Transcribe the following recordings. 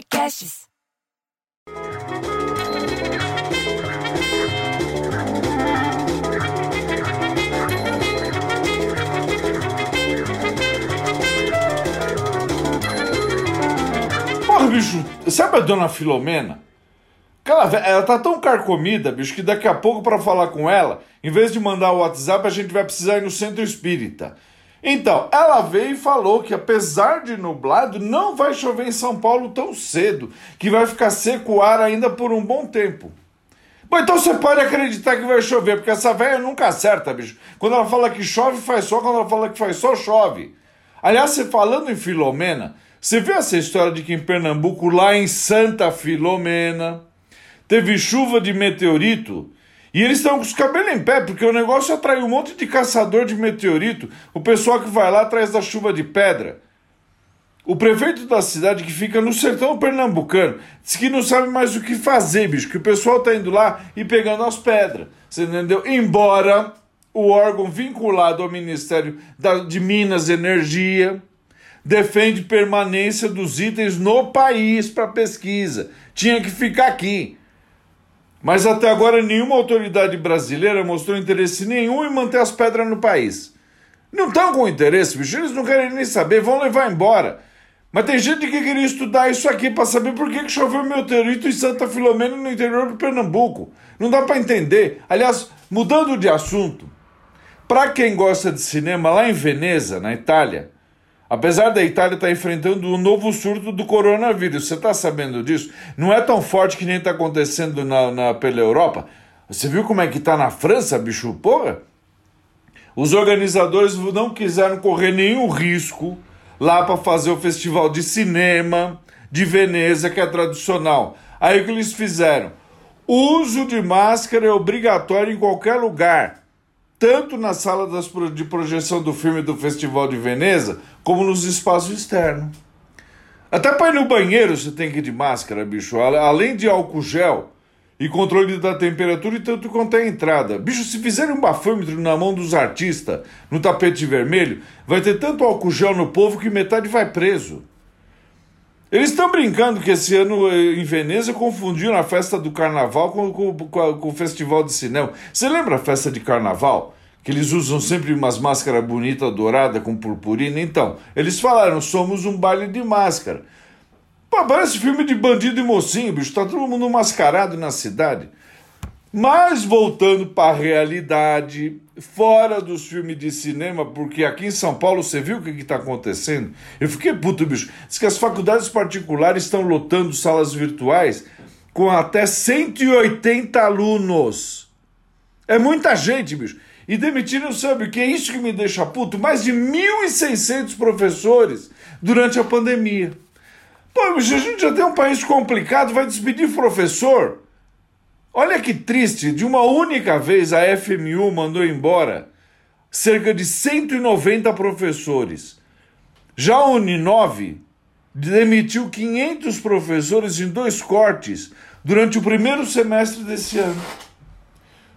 Podcasts. Porra, bicho, sabe a dona Filomena? Aquela ela tá tão carcomida, bicho, que daqui a pouco pra falar com ela, em vez de mandar o WhatsApp, a gente vai precisar ir no centro espírita. Então, ela veio e falou que apesar de nublado, não vai chover em São Paulo tão cedo, que vai ficar seco o ar ainda por um bom tempo. Bom, então você pode acreditar que vai chover, porque essa velha nunca acerta, bicho. Quando ela fala que chove, faz sol, quando ela fala que faz sol, chove. Aliás, você falando em Filomena, você viu essa história de que em Pernambuco, lá em Santa Filomena, teve chuva de meteorito e eles estão com os cabelos em pé, porque o negócio atraiu um monte de caçador de meteorito, o pessoal que vai lá atrás da chuva de pedra. O prefeito da cidade, que fica no sertão pernambucano, disse que não sabe mais o que fazer, bicho, que o pessoal tá indo lá e pegando as pedras. Você entendeu? Embora o órgão vinculado ao Ministério de Minas e Energia defende permanência dos itens no país para pesquisa. Tinha que ficar aqui. Mas até agora nenhuma autoridade brasileira mostrou interesse nenhum em manter as pedras no país. Não estão com interesse, bicho, eles não querem nem saber, vão levar embora. Mas tem gente que queria estudar isso aqui para saber por que, que choveu meteorito em Santa Filomena no interior do Pernambuco. Não dá para entender. Aliás, mudando de assunto, para quem gosta de cinema, lá em Veneza, na Itália, apesar da Itália estar enfrentando um novo surto do coronavírus, você está sabendo disso? Não é tão forte que nem está acontecendo na, na- pela Europa. Você viu como é que está na França, bicho? Porra! Os organizadores não quiseram correr nenhum risco lá para fazer o festival de cinema de Veneza, que é tradicional. Aí o que eles fizeram? Uso de máscara é obrigatório em qualquer lugar, tanto na sala das de projeção do filme do Festival de Veneza, como nos espaços externos. Até para ir no banheiro você tem que ir de máscara, bicho. Além de álcool gel e controle da temperatura e tanto quanto é a entrada. Bicho, se fizerem um bafômetro na mão dos artistas no tapete vermelho, vai ter tanto álcool gel no povo que metade vai preso. Eles estão brincando que esse ano eh, em Veneza confundiram a festa do carnaval com, com- com com o festival de cinema. Você lembra a festa de carnaval? Que eles usam sempre umas máscaras bonitas, douradas, com purpurina? Então, eles falaram, somos um baile de máscara. Pô, parece filme de bandido e mocinho, bicho. Tá todo mundo mascarado na cidade. Mas voltando para a realidade, fora dos filmes de cinema, porque aqui em São Paulo você viu o que está acontecendo? Eu fiquei puto, bicho. Diz que as faculdades particulares estão lotando salas virtuais com até 180 alunos. É muita gente, bicho. E demitiram, sabe o que? É isso que me deixa puto. Mais de 1.600 professores durante a pandemia. Pô, bicho, a gente já tem um país complicado, vai despedir professor? Olha que triste, de uma única vez a FMU mandou embora cerca de 190 professores. Já a Uninove demitiu 500 professores em dois cortes durante o primeiro semestre desse ano.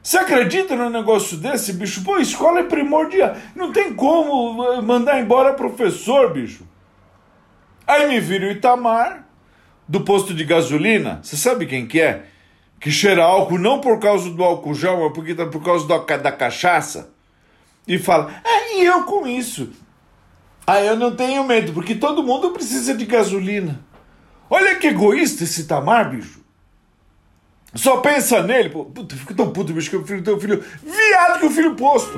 Você acredita num negócio desse, bicho? Pô, escola é primordial. Não tem como eh, mandar embora professor, bicho. Aí me vira o Itamar, do posto de gasolina. Você sabe quem que é? Que cheira álcool não por causa do álcool gel, mas porque tá por causa da, da cachaça. E fala, ah, e eu com isso? Ah, eu não tenho medo, porque todo mundo precisa de gasolina. Olha que egoísta esse Itamar, bicho. Só pensa nele, pô. Puta, eu fico tão puto, bicho, que o filho tem um filho viado que o filho posto.